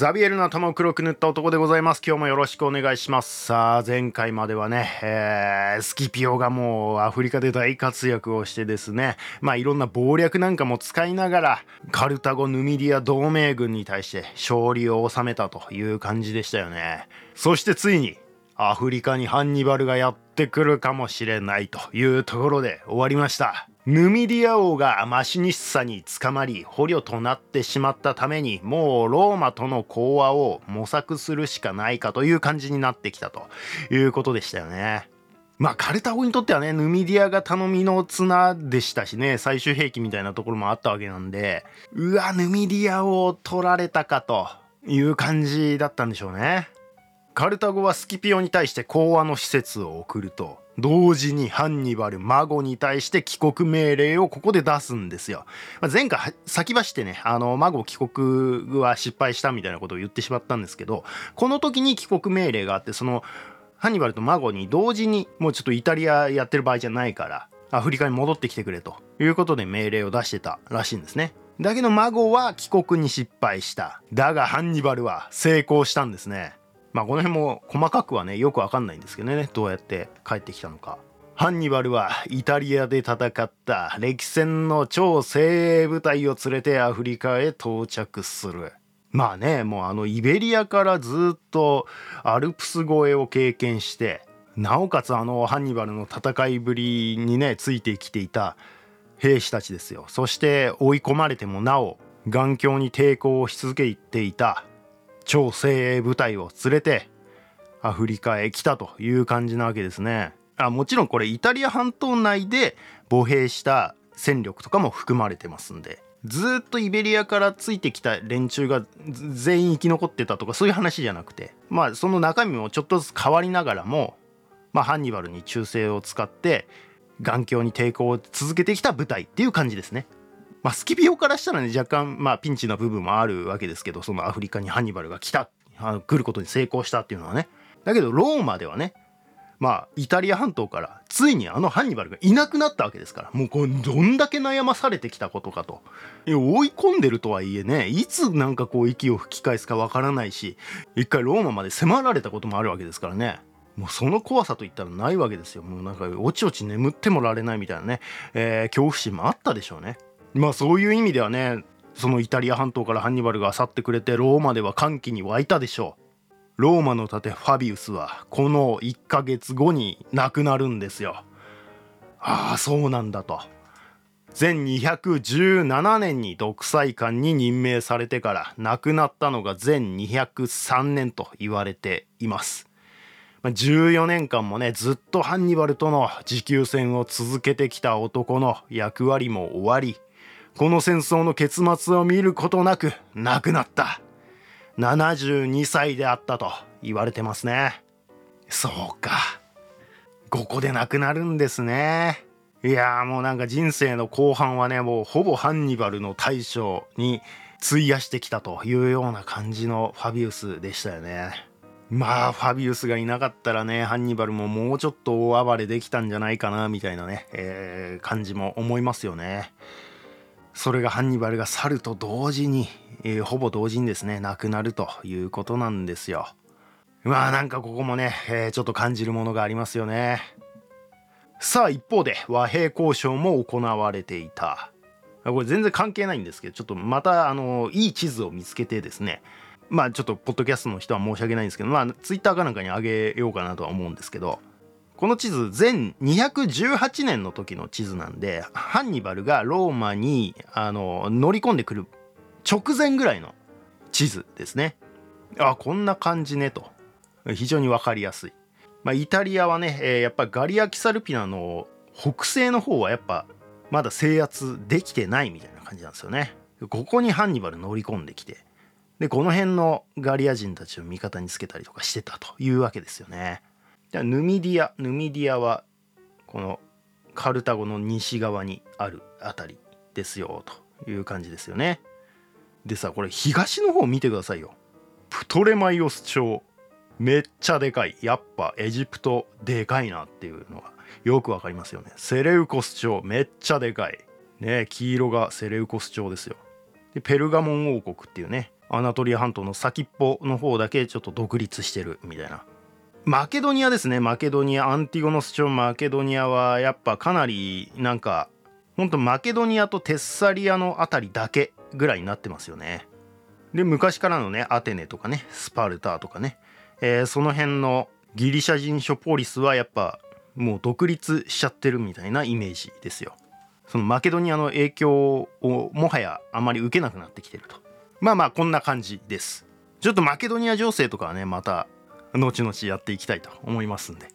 ザビエルの頭を黒く塗った男でございます。今日もよろしくお願いします。さあ、前回まではね、えー、スキピオがもうアフリカで大活躍をしてですね、まあいろんな謀略なんかも使いながら、カルタゴ・ヌミディア同盟軍に対して勝利を収めたという感じでしたよね。そしてついに、アフリカにハンニバルがやってくるかもしれないというところで終わりました。ヌミディア王がマシニッサに捕まり捕虜となってしまったためにもうローマとの講和を模索するしかないかという感じになってきたということでしたよね。まあカルタゴにとってはねヌミディアが頼みの綱でしたしね最終兵器みたいなところもあったわけなんでうわヌミディアを取られたかという感じだったんでしょうね。カルタゴはスキピオに対して講和の使節を送ると同時にハンニバル、マゴに対して帰国命令をここで出すんですよ。まあ、前回先走ってねあのマゴ帰国は失敗したみたいなことを言ってしまったんですけどこの時に帰国命令があってそのハンニバルと孫に同時にもうちょっとイタリアやってる場合じゃないからアフリカに戻ってきてくれということで命令を出してたらしいんですね。だけど孫は帰国に失敗した。だがハンニバルは成功したんですね。まあこの辺も細かくはねよくわかんないんですけどねどうやって帰ってきたのか。ハンニバルはイタリアで戦った歴戦の超精鋭部隊を連れてアフリカへ到着する。まあねもうあのイベリアからずっとアルプス越えを経験してなおかつあのハンニバルの戦いぶりにねついてきていた兵士たちですよそして追い込まれてもなお頑強に抵抗をし続けていた超精鋭部隊を連れてアフリカへ来たという感じなわけですね。あもちろんこれイタリア半島内で歩兵した戦力とかも含まれてますんでずっとイベリアからついてきた連中が全員生き残ってたとかそういう話じゃなくてまあその中身もちょっとずつ変わりながらも、まあ、ハンニバルに忠誠を使って頑強に抵抗を続けてきた部隊っていう感じですね。まあ、スキピオからしたらね若干、まあ、ピンチな部分もあるわけですけどそのアフリカにハンニバルが来た来ることに成功したっていうのはね。だけどローマではねまあイタリア半島からついにあのハンニバルがいなくなったわけですからもうこれどんだけ悩まされてきたことかと。追い込んでるとはいえねいつなんかこう息を吹き返すかわからないし一回ローマまで迫られたこともあるわけですからね。もうその怖さといったらないわけですよ。もうなんかおちおち眠ってもられないみたいなね、えー、恐怖心もあったでしょうね。まあそういう意味ではねそのイタリア半島からハンニバルが去ってくれてローマでは歓喜に沸いたでしょう。ローマの盾ファビウスはこの1ヶ月後に亡くなるんですよ。ああそうなんだと。前217年に独裁官に任命されてから亡くなったのが前203年と言われています。14年間もねずっとハンニバルとの持久戦を続けてきた男の役割も終わりこの戦争の結末を見ることなく亡くなった。72歳であったと言われてますね。そうか。ここで亡くなるんですね。いやもうなんか人生の後半はねもうほぼハンニバルの大将に費やしてきたというような感じのファビウスでしたよね。まあファビウスがいなかったらねハンニバルももうちょっと大暴れできたんじゃないかなみたいなね、えー、感じも思いますよね。それがハンニバルが去ると同時に、えー、ほぼ同時にですね亡くなるということなんですよ。まあなんかここもね、えー、ちょっと感じるものがありますよね。さあ一方で和平交渉も行われていた。これ全然関係ないんですけどちょっとまたあのいい地図を見つけてですね。まあちょっとポッドキャストの人は申し訳ないんですけどまあツイッターかなんかにあげようかなとは思うんですけど。この地図全218年の時の地図なんでハンニバルがローマにあの乗り込んでくる直前ぐらいの地図ですね。あこんな感じねと。非常に分かりやすい、まあ、イタリアはね、えー、やっぱガリア・キサルピナの北西の方はやっぱまだ制圧できてないみたいな感じなんですよね。ここにハンニバル乗り込んできてでこの辺のガリア人たちを味方につけたりとかしてたというわけですよね。じゃヌミディア。ヌミディアはこのカルタゴの西側にある辺りですよという感じですよね。でさこれ東の方見てくださいよ。プトレマイオス朝めっちゃでかい。やっぱエジプトでかいなっていうのがよくわかりますよね。セレウコス朝めっちゃでかい。ね黄色がセレウコス朝ですよ。でペルガモン王国っていうねアナトリア半島の先っぽの方だけちょっと独立してるみたいな。マケドニアですね。マケドニアアンティゴノス朝マケドニアはやっぱかなりなんかほんとマケドニアとテッサリアの辺りだけぐらいになってますよね。で昔からのねアテネとかねスパルタとかね、えー、その辺のギリシャ人諸ポリスはやっぱもう独立しちゃってるみたいなイメージですよ。そのマケドニアの影響をもはやあまり受けなくなってきてると。まあまあこんな感じです。ちょっとマケドニア情勢とかはねまた後々やっていきたいと思いますんで。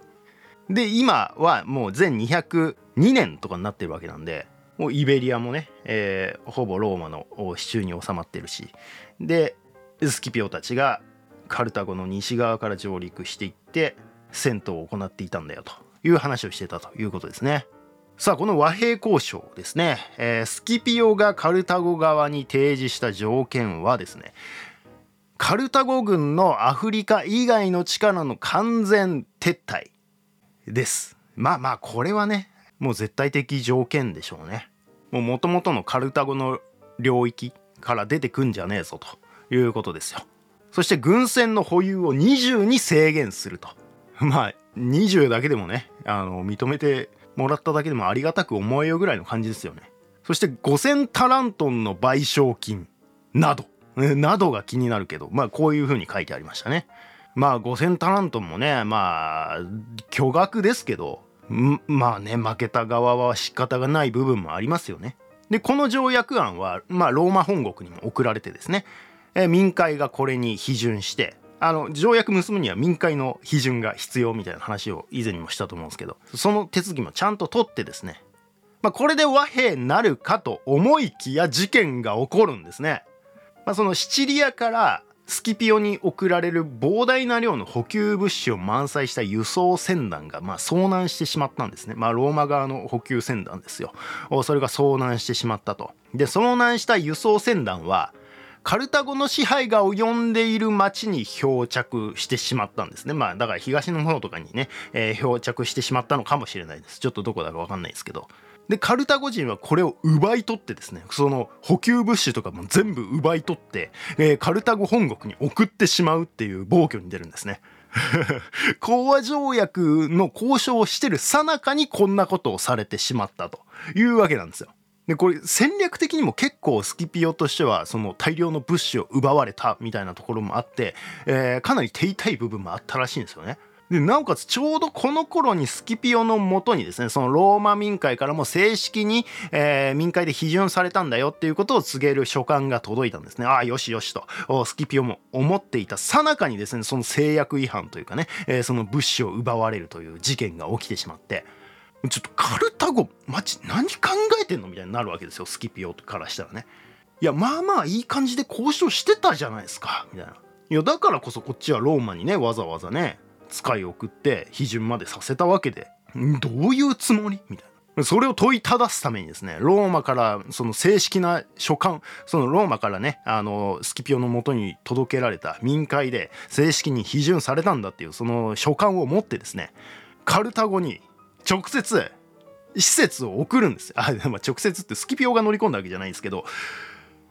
で今はもう全202年とかになってるわけなんでもうイベリアもね、えー、ほぼローマの手中に収まってるし。でスキピオたちがカルタゴの西側から上陸していって戦闘を行っていたんだよという話をしてたということですね。さあこの和平交渉ですね、えー、スキピオがカルタゴ側に提示した条件はですねカルタゴ軍のアフリカ以外の力の完全撤退です。まあまあこれはねもう絶対的条件でしょうね。もともとのカルタゴの領域から出てくんじゃねえぞということですよ。そして軍船の保有を20に制限すると。まあ20だけでもねあの認めてもらっただけでもありがたく思えよぐらいの感じですよね。そして5000タラントンの賠償金など。などが気になるけどまあこういう風に書いてありましたねまあ5000タラントンもねまあ巨額ですけどまあね負けた側は仕方がない部分もありますよねでこの条約案はまあローマ本国にも送られてですねえ民会がこれに批准してあの条約結ぶには民会の批准が必要みたいな話を以前にもしたと思うんですけどその手続きもちゃんと取ってですね、まあ、これで和平なるかと思いきや事件が起こるんですね。まあ、そのシチリアからスキピオに送られる膨大な量の補給物資を満載した輸送船団がまあ遭難してしまったんですね。まあローマ側の補給船団ですよ。それが遭難してしまったと。で遭難した輸送船団はカルタゴの支配が及んでいる町に漂着してしまったんですね。まあだから東の方とかにね、えー、漂着してしまったのかもしれないです。ちょっとどこだかわかんないですけど。でカルタゴ人はこれを奪い取ってですねその補給物資とかも全部奪い取って、えー、カルタゴ本国に送ってしまうっていう暴挙に出るんですね。講和条約の交渉をしてるさなかにこんなことをされてしまったというわけなんですよ。でこれ戦略的にも結構スキピオとしてはその大量の物資を奪われたみたいなところもあって、えー、かなり手痛い部分もあったらしいんですよね。でなおかつちょうどこの頃にスキピオのもとにですねそのローマ民会からも正式に、えー、民会で批准されたんだよっていうことを告げる書簡が届いたんですね。ああよしよしと。スキピオも思っていたさなかにですねその制約違反というかね、えー、その物資を奪われるという事件が起きてしまって。ちょっとカルタゴマジ何考えてんのみたいになるわけですよスキピオからしたらね。いやまあまあいい感じで交渉してたじゃないですかみたいな。いやだからこそこっちはローマにねわざわざね使い送って批准までさせたわけでどういうつもり？みたいな。それを問いただすためにですねローマからその正式な書簡そのローマからねあのスキピオのもとに届けられた民会で正式に批准されたんだっていうその書簡を持ってですねカルタゴに直接施設を送るんですあ、まあ、直接ってスキピオが乗り込んだわけじゃないんですけど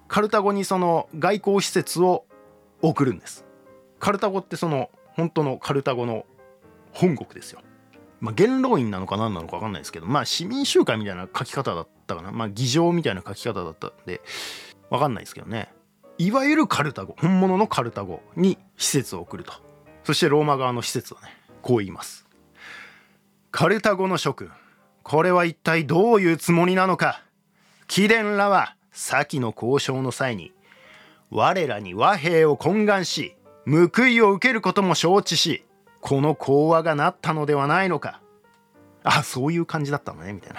カルタゴにその外交施設を送るんです。カルタゴってその本当のカルタゴの本国ですよ。まあ元老院なのか何なのか分かんないですけどまあ市民集会みたいな書き方だったかな。まあ議場みたいな書き方だったんで分かんないですけどね。いわゆるカルタゴ本物のカルタゴに施設を送ると。そしてローマ側の施設はねこう言います。カルタゴの諸君これは一体どういうつもりなのか。貴殿らは先の交渉の際に我らに和平を懇願し報いを受けることも承知しこの講和がなったのではないのか。あそういう感じだったのねみたい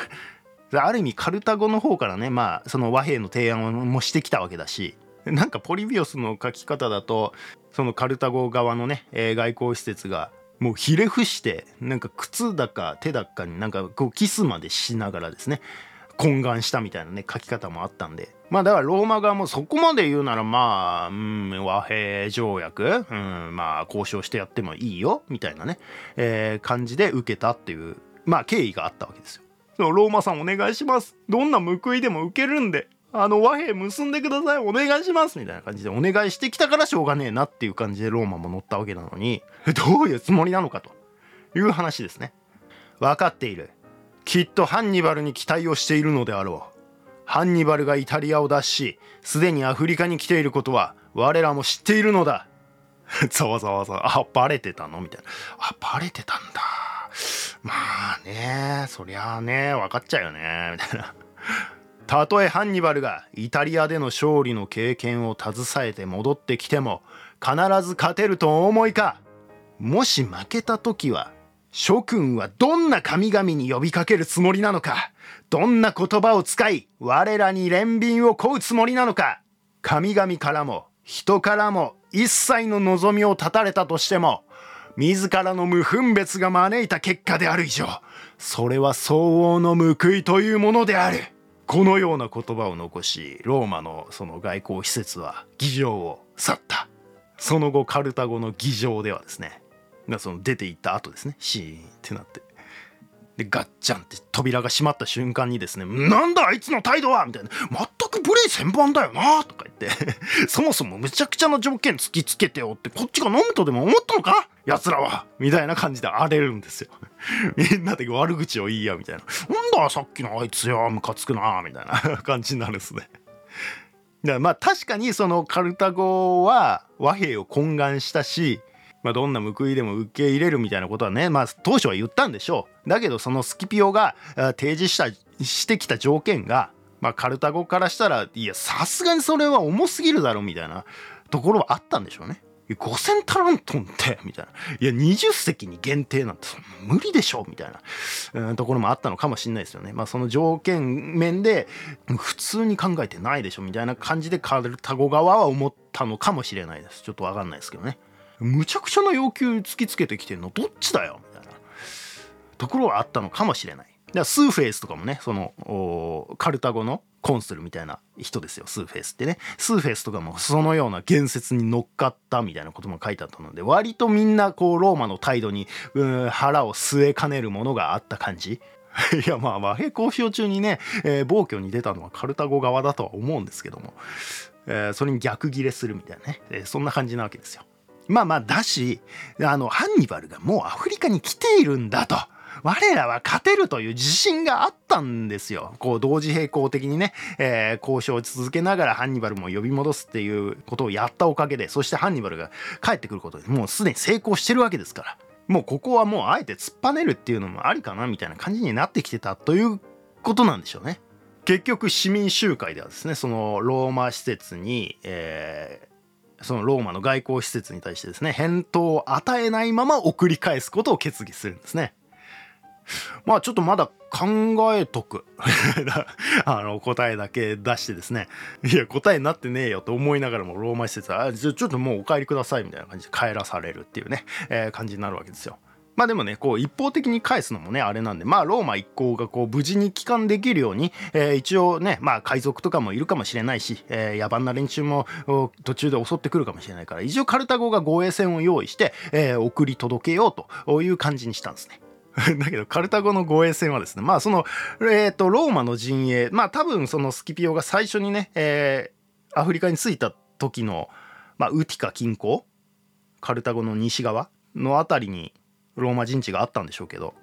な。ある意味カルタゴの方からねまあその和平の提案もしてきたわけだしなんかポリビオスの書き方だとそのカルタゴ側のね、えー、外交施設がもうひれ伏してなんか靴だか手だかになんかこうキスまでしながらですね懇願したみたいなね書き方もあったんでまあだからローマ側もそこまで言うならまあ、うん、和平条約、うん、まあ交渉してやってもいいよみたいなね、えー、感じで受けたっていうまあ経緯があったわけですよ。ローマさんお願いします。どんな報いでも受けるんであの和平結んでください。お願いします。みたいな感じでお願いしてきたからしょうがねえなっていう感じでローマも乗ったわけなのにどういうつもりなのかという話ですね。分かっている。きっとハンニバルに期待をしているのであろう。ハンニバルがイタリアを脱しすでにアフリカに来ていることは我らも知っているのだ。ざわざわざわあバレてたのみたいなあバレてたんだまあねそりゃあね分かっちゃうよねみたいなたとえハンニバルがイタリアでの勝利の経験を携えて戻ってきても必ず勝てるとお思いかもし負けた時は諸君はどんな神々に呼びかけるつもりなのかどんな言葉を使い我らに憐憫を請うつもりなのか神々からも人からも一切の望みを絶たれたとしても自らの無分別が招いた結果である以上それは相応の報いというものである。このような言葉を残しローマのその外交施設は議場を去った。その後カルタゴの議場ではですねがその出て行った後ですね。シーンってなって。でガッチャンって扉が閉まった瞬間にですね「なんだあいつの態度は!」みたいな「全く無礼千番だよな」とか言って。そもそもむちゃくちゃな条件突きつけてよってこっちが飲むとでも思ったのか？奴らは。みたいな感じで荒れるんですよ。みんなで悪口を言い合うみたいな「なんださっきのあいつよムカつくな」みたいな 感じになるんですね。だからまあ確かにそのカルタゴは和平を懇願したしまあ、どんな報いでも受け入れるみたいなことはね、まあ、当初は言ったんでしょう。だけどそのスキピオが提示したしてきた条件が、まあ、カルタゴからしたらいやさすがにそれは重すぎるだろみたいなところはあったんでしょうね。5000タラントンってみたいな。いや20隻に限定なんて無理でしょみたいな、ところもあったのかもしれないですよね。まあその条件面で普通に考えてないでしょみたいな感じでカルタゴ側は思ったのかもしれないです。ちょっと分かんないですけどね。むちゃくちゃな要求突きつけてきてんの？どっちだよ？みたいなところはあったのかもしれない。だからスーフェイスとかもねそのカルタゴのコンスルみたいな人ですよ。スーフェイスってね。スーフェイスとかもそのような言説に乗っかったみたいなことも書いてあったので割とみんなこうローマの態度に腹を据えかねるものがあった感じ。いやまあ和平交渉中にね、えー、暴挙に出たのはカルタゴ側だとは思うんですけども、えー、それに逆ギレするみたいなね、えー、そんな感じなわけですよ。まあまあだし、あの、ハンニバルがもうアフリカに来ているんだと。我らは勝てるという自信があったんですよ。こう同時並行的にね、えー、交渉を続けながらハンニバルも呼び戻すっていうことをやったおかげで、そしてハンニバルが帰ってくることでもうすでに成功してるわけですから。もうここはもうあえて突っぱねるっていうのもありかなみたいな感じになってきてたということなんでしょうね。結局市民集会ではですね、そのローマ施設に、えーそのローマの外交施設に対してですね返答を与えないまま送り返すことを決議するんですね。まあちょっとまだ考えとく あの答えだけ出してですねいや答えになってねえよと思いながらもローマ施設はちょっともうお帰りくださいみたいな感じで帰らされるっていうね、えー、感じになるわけですよ。まあでもね、こう一方的に返すのもね、あれなんで、まあローマ一行がこう無事に帰還できるように、えー、一応ね、まあ海賊とかもいるかもしれないし、えー、野蛮な連中も途中で襲ってくるかもしれないから、一応カルタゴが護衛戦を用意して、えー、送り届けようという感じにしたんですね。だけどカルタゴの護衛戦はですねまあそのえっ、ー、とローマの陣営まあ多分そのスキピオが最初にね、えー、アフリカに着いた時の、まあ、ウティカ近郊カルタゴの西側の辺りにローマ陣地があったんでしょうけど、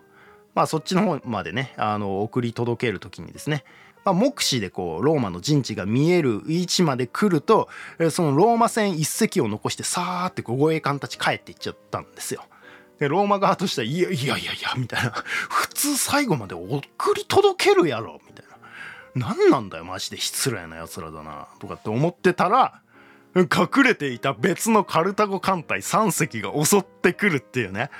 まあ、そっちの方までねあの送り届ける時にですね、まあ、目視でこうローマの陣地が見える位置まで来るとそのローマ船一隻を残してさーって護衛艦たち帰っていっちゃったんですよ。でローマ側としては「いやいやいやいや」みたいな「普通最後まで送り届けるやろ」みたいな「何なんだよマジで失礼なやつらだな」とかって思ってたら隠れていた別のカルタゴ艦隊3隻が襲ってくるっていうね。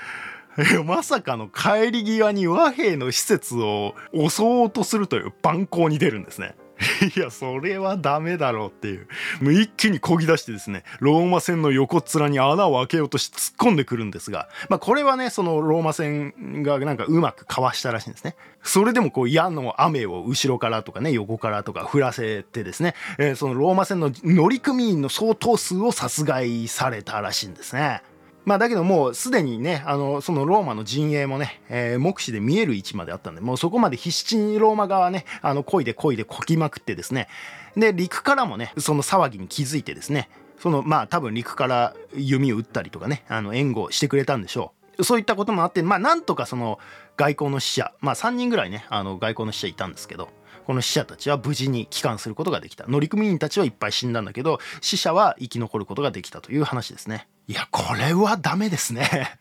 まさかの帰り際に和平の施設を襲おうとするという蛮行に出るんですね。いやそれはダメだろうっていう。もう一気にこぎ出してですねローマ船の横っ面に穴を開けようとして突っ込んでくるんですが、まあ、これはねそのローマ船がなんかうまくかわしたらしいんですね。それでもこう矢の雨を後ろからとかね横からとか降らせてですね、えー、そのローマ船の乗組員の相当数を殺害されたらしいんですね。まあだけどもうすでにね、あの、そのローマの陣営もね、えー、目視で見える位置まであったんで、もうそこまで必死にローマ側ね、あの、漕いで漕いでこきまくってですね、で、陸からもね、その騒ぎに気づいてですね、その、まあ多分陸から弓を撃ったりとかね、あの、援護してくれたんでしょう。そういったこともあって、まあなんとかその外交の死者、まあ3人ぐらいね、あの、外交の死者いたんですけど、この死者たちは無事に帰還することができた。乗組員たちはいっぱい死んだんだけど、死者は生き残ることができたという話ですね。いや、これはダメですね。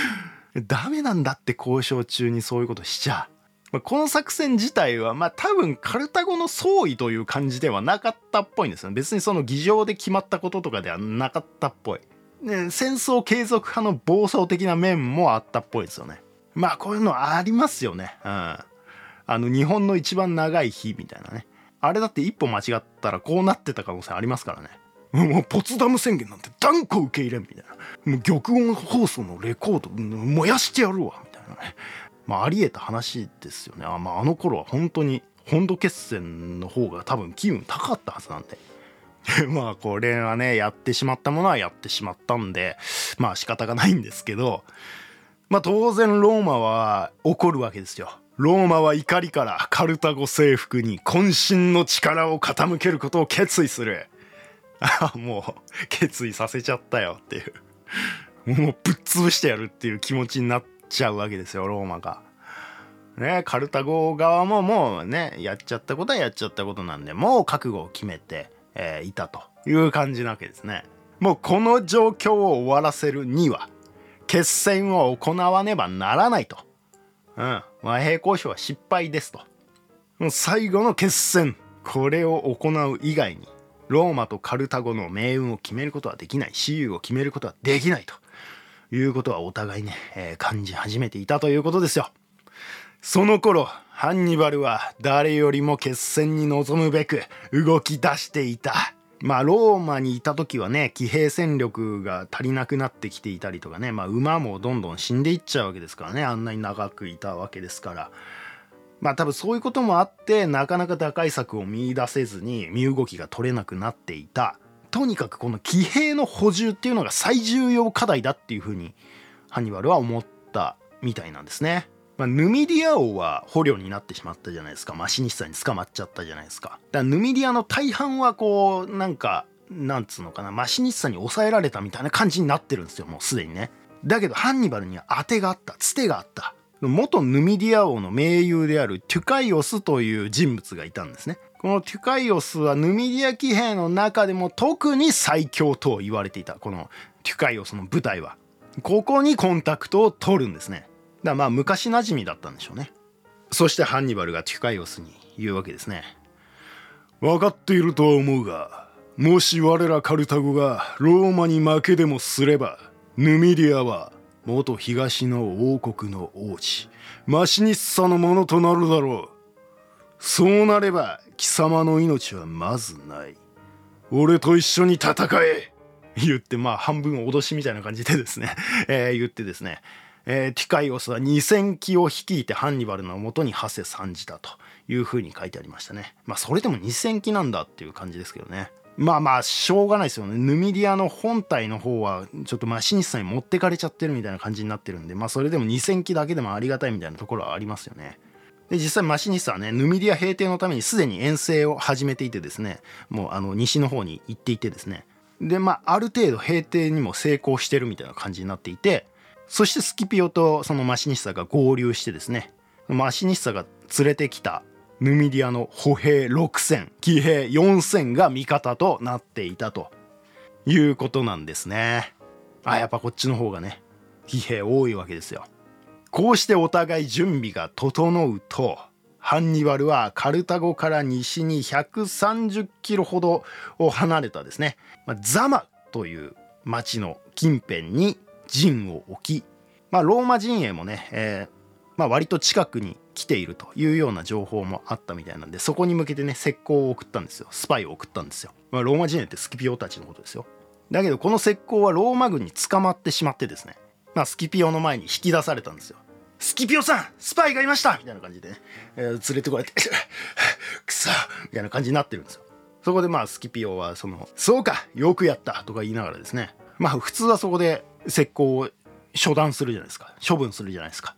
ダメなんだって交渉中にそういうことしちゃ。この作戦自体は、まあ多分カルタゴの総意という感じではなかったっぽいんですよ。別にその議場で決まったこととかではなかったっぽい。ね、戦争継続派の暴走的な面もあったっぽいですよね。まあこういうのありますよね。うん。あの日本の一番長い日みたいなね。あれだって一歩間違ったらこうなってた可能性ありますからね。もうポツダム宣言なんて断固受け入れんみたいな。もう玉音放送のレコード燃やしてやるわみたいなね。まあありえた話ですよね。あ,、まあ、あの頃は本当に本土決戦の方が多分機運高かったはずなんで。まあこれはねやってしまったものはやってしまったんでまあ仕方がないんですけど。まあ当然ローマは怒るわけですよ。ローマは怒りからカルタゴ征服に渾身の力を傾けることを決意する。ああもう決意させちゃったよっていう。もうぶっ潰してやるっていう気持ちになっちゃうわけですよ、ローマが。ね、カルタゴ側ももうね、やっちゃったことはやっちゃったことなんで、もう覚悟を決めて、えー、いたという感じなわけですね。もうこの状況を終わらせるには、決戦を行わねばならないと。うん。和平交渉は失敗ですと。最後の決戦。これを行う以外に、ローマとカルタゴの命運を決めることはできない。私有を決めることはできないということはお互いね、えー、感じ始めていたということですよ。その頃、ハンニバルは誰よりも決戦に臨むべく動き出していた。まあローマにいた時はね騎兵戦力が足りなくなってきていたりとかねまあ馬もどんどん死んでいっちゃうわけですからねあんなに長くいたわけですからまあ多分そういうこともあってなかなか打開策を見いだせずに身動きが取れなくなっていたとにかくこの騎兵の補充っていうのが最重要課題だっていうふうにハンニバルは思ったみたいなんですね。まあ、ヌミディア王は捕虜になってしまったじゃないですか。マシニッサに捕まっちゃったじゃないですか。だからヌミディアの大半はこうなんかなんつうのかな。マシニッサに抑えられたみたいな感じになってるんですよ。もうすでにね。だけどハンニバルには当てがあった。つてがあった。元ヌミディア王の盟友であるテュカイオスという人物がいたんですね。このテュカイオスはヌミディア騎兵の中でも特に最強と言われていた。このテュカイオスの部隊は。ここにコンタクトを取るんですね。だまあ昔馴染みだったんでしょうね。そしてハンニバルがテュカイオスに言うわけですね。分かっているとは思うがもし我らカルタゴがローマに負けでもすればヌミディアは元東の王国の王子マシニッサのものとなるだろう。そうなれば貴様の命はまずない。俺と一緒に戦え。言ってまあ半分脅しみたいな感じでですね、えー、言ってですね。えー、ティカイオスは2,000機を率いてハンニバルのもとに馳せ参じたというふうに書いてありましたね。まあそれでも2,000騎なんだっていう感じですけどね。まあまあしょうがないですよね。ヌミディアの本体の方はちょっとマシニッサに持ってかれちゃってるみたいな感じになってるんでまあそれでも2,000騎だけでもありがたいみたいなところはありますよね。で実際マシニッサはねヌミディア平定のためにすでに遠征を始めていてですねもうあの西の方に行っていてですねでまあある程度平定にも成功してるみたいな感じになっていてそしてスキピオとそのマシニッサが合流してですねマシニッサが連れてきたヌミディアの歩兵6,000騎兵4,000が味方となっていたということなんですね。あやっぱこっちの方がね騎兵多いわけですよ。こうしてお互い準備が整うとハンニバルはカルタゴから西に130キロほどを離れたですね、ザマという町の近辺に陣を置き、まあ、ローマ陣営もね、えーまあ、割と近くに来ているというような情報もあったみたいなんでそこに向けてね石膏を送ったんですよ。スパイを送ったんですよ、まあ、ローマ陣営ってスキピオたちのことですよ。だけどこの石膏はローマ軍に捕まってしまってですね、まあ、スキピオの前に引き出されたんですよ。スキピオさんスパイがいました!みたいな感じでね、えー、連れてこられて くそ!みたいな感じになってるんですよ。そこでまあスキピオはその「そうかよくやった」とか言いながらですねまあ普通はそこで石膏を処断するじゃないですか処分するじゃないですか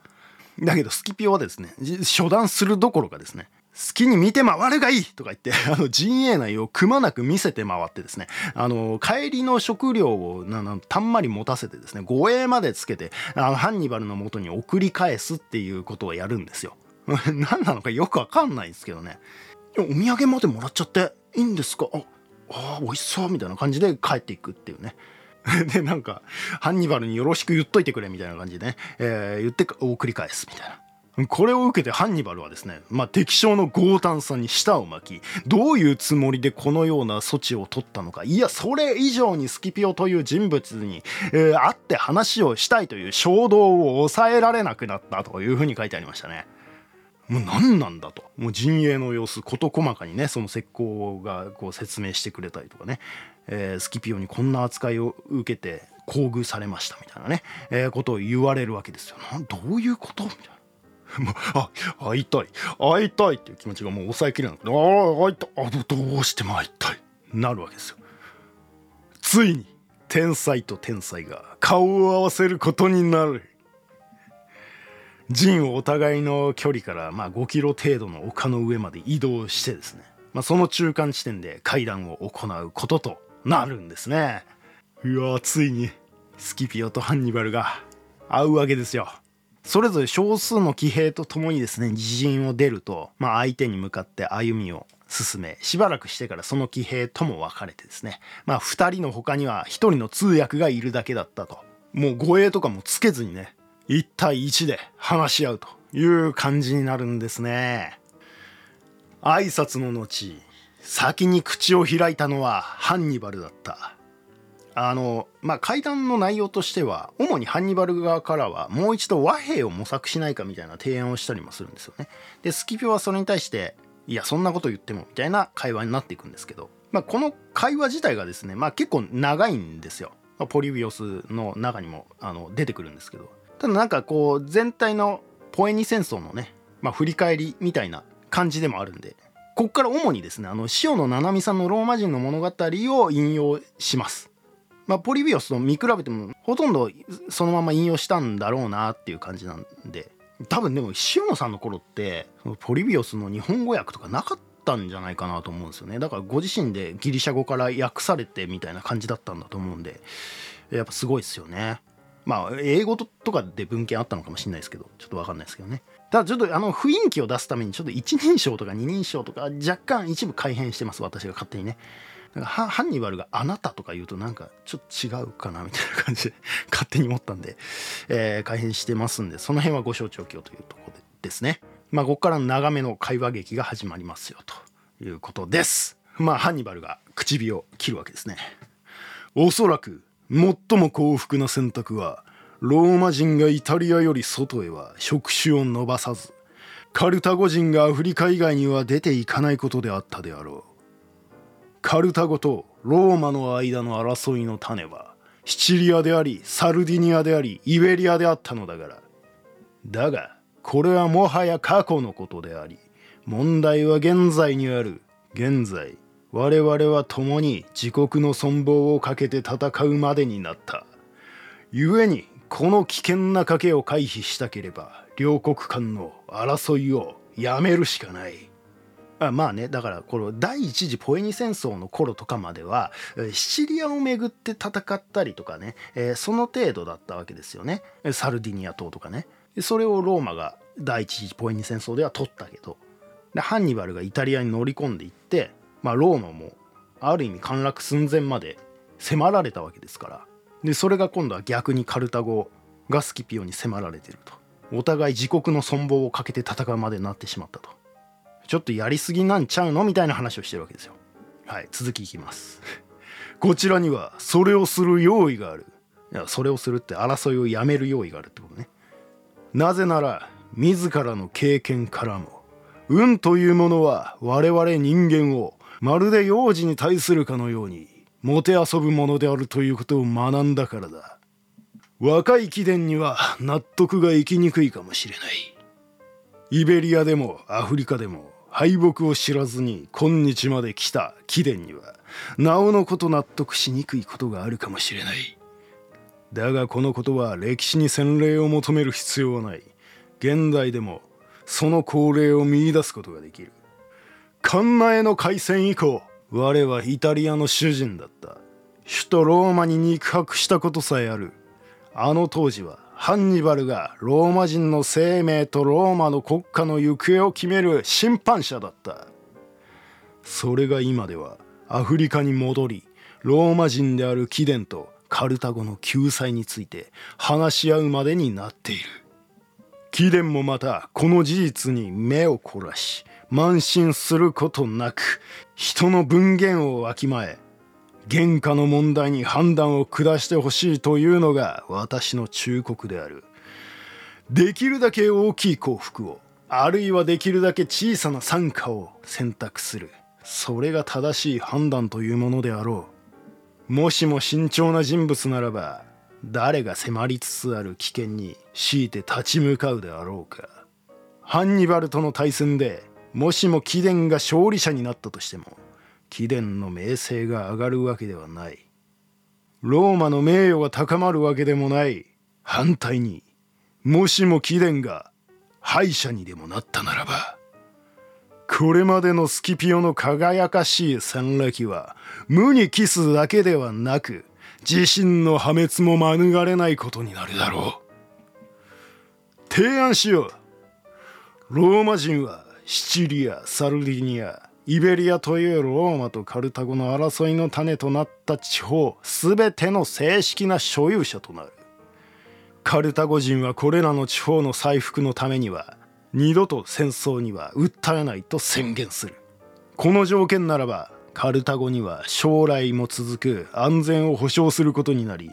だけどスキピオはですね処断するどころかですね好きに見て回るがいいとか言って、あの陣営内をくまなく見せて回ってですね、あの、帰りの食料をななたんまり持たせてですね、護衛までつけて、あのハンニバルの元に送り返すっていうことをやるんですよ。何なのかよくわかんないんですけどね。お土産までもらっちゃっていいんですか？あ、あ美味しそうみたいな感じで帰っていくっていうね。で、なんか、ハンニバルによろしく言っといてくれみたいな感じでね、えー、言って送り返すみたいな。これを受けてハンニバルはですね、まあ、敵将の強胆さんに舌を巻き、どういうつもりでこのような措置を取ったのか、いや、それ以上にスキピオという人物に、えー、会って話をしたいという衝動を抑えられなくなったというふうに書いてありましたね。もう何なんだと。もう陣営の様子、事細かにね、その石膏がこう説明してくれたりとかね、えー、スキピオにこんな扱いを受けて厚遇されましたみたいなね、えー、ことを言われるわけですよ。どういうこと？みたいな。もうあ会いたい。会いたいっていう気持ちがもう抑えきれなくて。ああ会いたい。あどうしても会いたい。なるわけですよ。ついに天才と天才が顔を合わせることになる。陣をお互いの距離からまあ5キロ程度の丘の上まで移動してですね、まあ、その中間地点で会談を行うことと。なるんですね。うわついにスキピオとハンニバルが会うわけですよ。それぞれ少数の騎兵と共にですね自陣を出ると、まあ、相手に向かって歩みを進めしばらくしてからその騎兵とも別れてですねまあ2人の他には1人の通訳がいるだけだったと。もう護衛とかもつけずにね1対1で話し合うという感じになるんですね。挨拶の後先に口を開いたのはハンニバルだったあの、まあ、会談の内容としては、主にハンニバル側からは、もう一度和平を模索しないかみたいな提案をしたりもするんですよね。で、スキピョはそれに対して、いや、そんなこと言っても、みたいな会話になっていくんですけど、まあ、この会話自体がですね、まあ、結構長いんですよ。ポリビオスの中にもあの出てくるんですけど。ただなんかこう、全体のポエニ戦争のね、まあ、振り返りみたいな感じでもあるんで、こっから主にですね、あの、塩野七海さんのローマ人の物語を引用します。まあ、ポリビオスと見比べてもほとんどそのまま引用したんだろうなっていう感じなんで多分でも塩野さんの頃ってポリビオスの日本語訳とかなかったんじゃないかなと思うんですよね。だからご自身でギリシャ語から訳されてみたいな感じだったんだと思うんでやっぱすごいですよね。まあ英語とかで文献あったのかもしれないですけどちょっと分かんないですけどね。ただちょっとあの雰囲気を出すためにちょっと一人称とか二人称とか若干一部改変してます私が勝手にねなんかハンニバルがあなたとか言うとなんかちょっと違うかなみたいな感じで勝手に思ったんで、えー、改変してますんで、その辺はご承知おきをというところでですね。まあ、ここから長めの会話劇が始まりますよということです。まあ、ハンニバルが口火を切るわけですね。おそらく最も幸福な選択は、ローマ人がイタリアより外へは触手を伸ばさず、カルタゴ人がアフリカ以外には出ていかないことであったであろう。カルタゴとローマの間の争いの種はシチリアでありサルディニアでありイベリアであったのだから。だがこれはもはや過去のことであり問題は現在にある。現在我々は共に自国の存亡をかけて戦うまでになった。故にこの危険な賭けを回避したければ両国間の争いをやめるしかない。あまあねだからこの第一次ポエニ戦争の頃とかまではシチリアをめぐって戦ったりとかね、えー、その程度だったわけですよね。サルディニア島とかね。それをローマが第一次ポエニ戦争では取ったけど。でハンニバルがイタリアに乗り込んでいって、まあ、ローマもある意味陥落寸前まで迫られたわけですから。でそれが今度は逆にカルタゴがスキピオに迫られてるとお互い自国の存亡をかけて戦うまでになってしまったとちょっとやりすぎなんちゃうのみたいな話をしてるわけですよ。はい、続きいきます。こちらにはそれをする用意がある。いや、それをするって争いをやめる用意があるってことね。なぜなら、自らの経験からも、運というものは我々人間をまるで幼児に対するかのように、もてあそぶものであるということを学んだからだ。若い貴殿には納得がいきにくいかもしれない。イベリアでもアフリカでも敗北を知らずに今日まで来た貴殿にはなおのこと納得しにくいことがあるかもしれないだがこのことは歴史に洗礼を求める必要はない現代でもその恒例を見出すことができるカンナへの海戦以降我はイタリアの主人だった。首都ローマに肉薄したことさえある。あの当時はハンニバルがローマ人の生命とローマの国家の行方を決める審判者だった。それが今ではアフリカに戻りローマ人である貴殿とカルタゴの救済について話し合うまでになっている。貴殿もまたこの事実に目を凝らし慢心することなく人の分言をわきまえ原価の問題に判断を下してほしいというのが私の忠告である。できるだけ大きい幸福をあるいはできるだけ小さな参加を選択する。それが正しい判断というものであろう。もしも慎重な人物ならば誰が迫りつつある危険に強いて立ち向かうであろうか。ハンニバルとの対戦でもしも貴殿が勝利者になったとしても貴殿の名声が上がるわけではない。ローマの名誉が高まるわけでもない。反対にもしも貴殿が敗者にでもなったならばこれまでのスキピオの輝かしい戦歴は無にキスだけではなく自身の破滅も免れないことになるだろう。提案しよう。ローマ人はシチリアサルディニアイベリアというローマとカルタゴの争いの種となった地方全ての正式な所有者となる。カルタゴ人はこれらの地方の再復のためには二度と戦争には訴えないと宣言する。この条件ならばカルタゴには将来も続く安全を保障することになり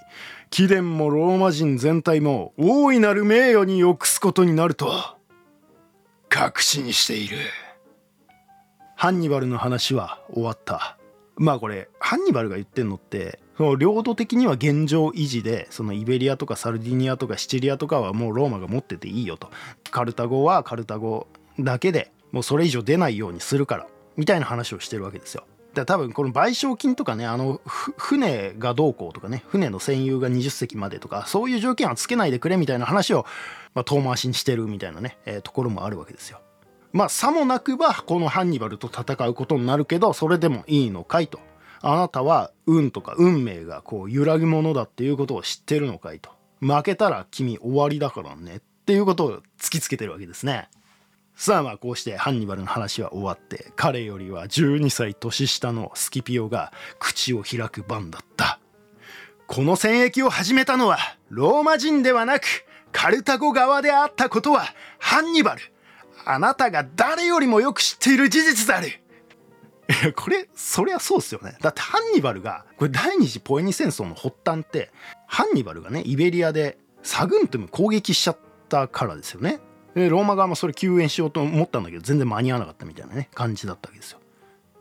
貴殿もローマ人全体も大いなる名誉に臆すことになると確信している。ハンニバルの話は終わった。まあこれハンニバルが言ってんのってその領土的には現状維持でそのイベリアとかサルディニアとかシチリアとかはもうローマが持ってていいよと。カルタゴはカルタゴだけでもうそれ以上出ないようにするからみたいな話をしてるわけですよ。だ多分この賠償金とかねあの船がどうこうとかね船の占有が20隻までとかそういう条件はつけないでくれみたいな話を、まあ、遠回しにしてるみたいなね、えー、ところもあるわけですよ。まあさもなくばこのハンニバルと戦うことになるけどそれでもいいのかいと。あなたは運とか運命がこう揺らぐものだっていうことを知ってるのかいと。負けたら君終わりだからねっていうことを突きつけてるわけですね。さあまあこうしてハンニバルの話は終わって彼よりは12歳年下のスキピオが口を開く番だったこの戦役を始めたのはローマ人ではなくカルタゴ側であったことはハンニバルあなたが誰よりもよく知っている事実であるいや、これ、そりゃそうっすよね。だってハンニバルが、これ第二次ポエニ戦争の発端って、ハンニバルがね、イベリアでサグントム攻撃しちゃったからですよね。で、ローマ側もそれ救援しようと思ったんだけど、全然間に合わなかったみたいなね、感じだったわけですよ。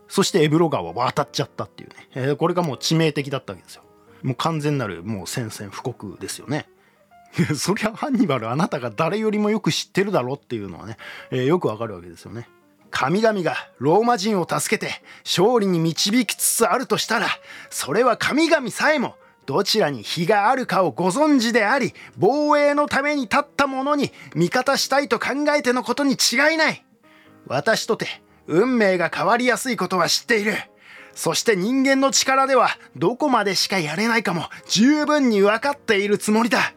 そしてエブロ川は渡っちゃったっていうね、え、これがもう致命的だったわけですよ。もう完全なるもう宣戦布告ですよね。そりゃハンニバルあなたが誰よりもよく知ってるだろっていうのはね、えー、よくわかるわけですよね。神々がローマ人を助けて勝利に導きつつあるとしたら、それは神々さえもどちらに非があるかをご存知であり、防衛のために立った者に味方したいと考えてのことに違いない。私とて運命が変わりやすいことは知っている。そして人間の力ではどこまでしかやれないかも十分に分かっているつもりだ。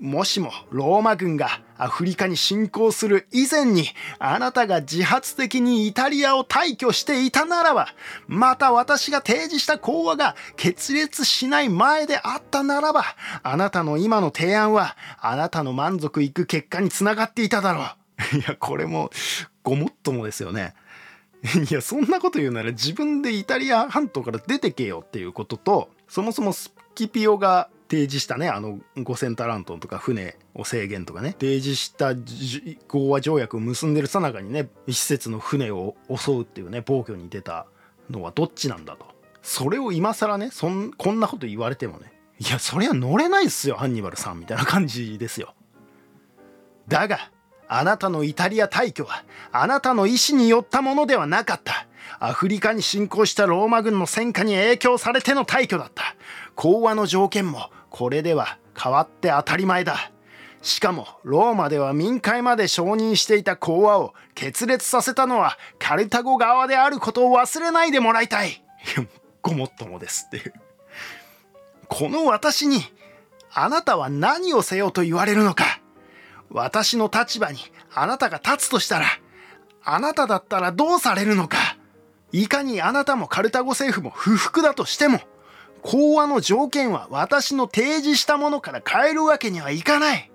もしもローマ軍がアフリカに侵攻する以前にあなたが自発的にイタリアを退去していたならば、また私が提示した講話が決裂しない前であったならば、あなたの今の提案はあなたの満足いく結果につながっていただろう。いや、これもごもっともですよね。いや、そんなこと言うなら自分でイタリア半島から出てけよっていうことと、そもそもスキピオが提示したねあの5000タラントンとか船を制限とかね。提示した講和条約を結んでるさなかにね施設の船を襲うっていうね暴挙に出たのはどっちなんだと。それを今更ねそんこんなこと言われてもねいやそりゃ乗れないっすよハンニバルさんみたいな感じですよ。だがあなたのイタリア退去はあなたの意思によったものではなかった。アフリカに侵攻したローマ軍の戦火に影響されての退去だった。講和の条件もこれでは変わって当たり前だ。しかもローマでは民会まで承認していた講和を決裂させたのはカルタゴ側であることを忘れないでもらいたい。ごもっともですって。いうこの私にあなたは何をせよと言われるのか。私の立場にあなたが立つとしたらあなただったらどうされるのか。いかにあなたもカルタゴ政府も不服だとしても講和の条件は私の提示したものから変えるわけにはいかない。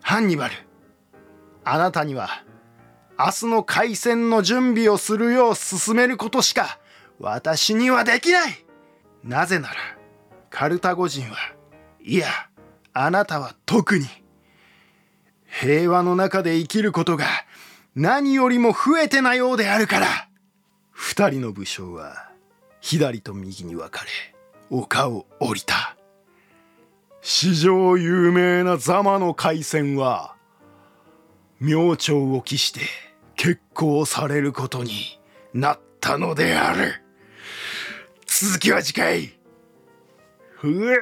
ハンニバル。あなたには明日の開戦の準備をするよう進めることしか私にはできない。なぜならカルタゴ人はいやあなたは特に。平和の中で生きることが何よりも増えてなようであるから。二人の武将は左と右に分かれ丘を降りた。史上有名なザマの海戦は明朝を期して決行されることになったのである。続きは次回。ふえ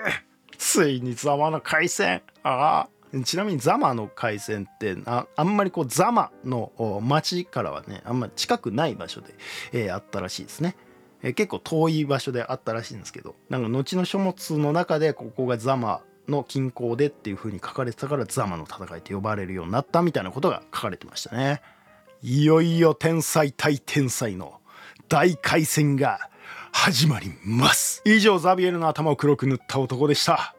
ついにザマの海戦。ああちなみにザマの海戦ってああんまりこうザマの町からはねあんまり近くない場所で、えー、あったらしいですね、え、結構遠い場所であったらしいんですけどなんか後の書物の中でここがザマの近郊でっていう風に書かれてたからザマの戦いって呼ばれるようになったみたいなことが書かれてましたね。いよいよ天才対天才の大回戦が始まります。以上ザビエルの頭を黒く塗った男でした。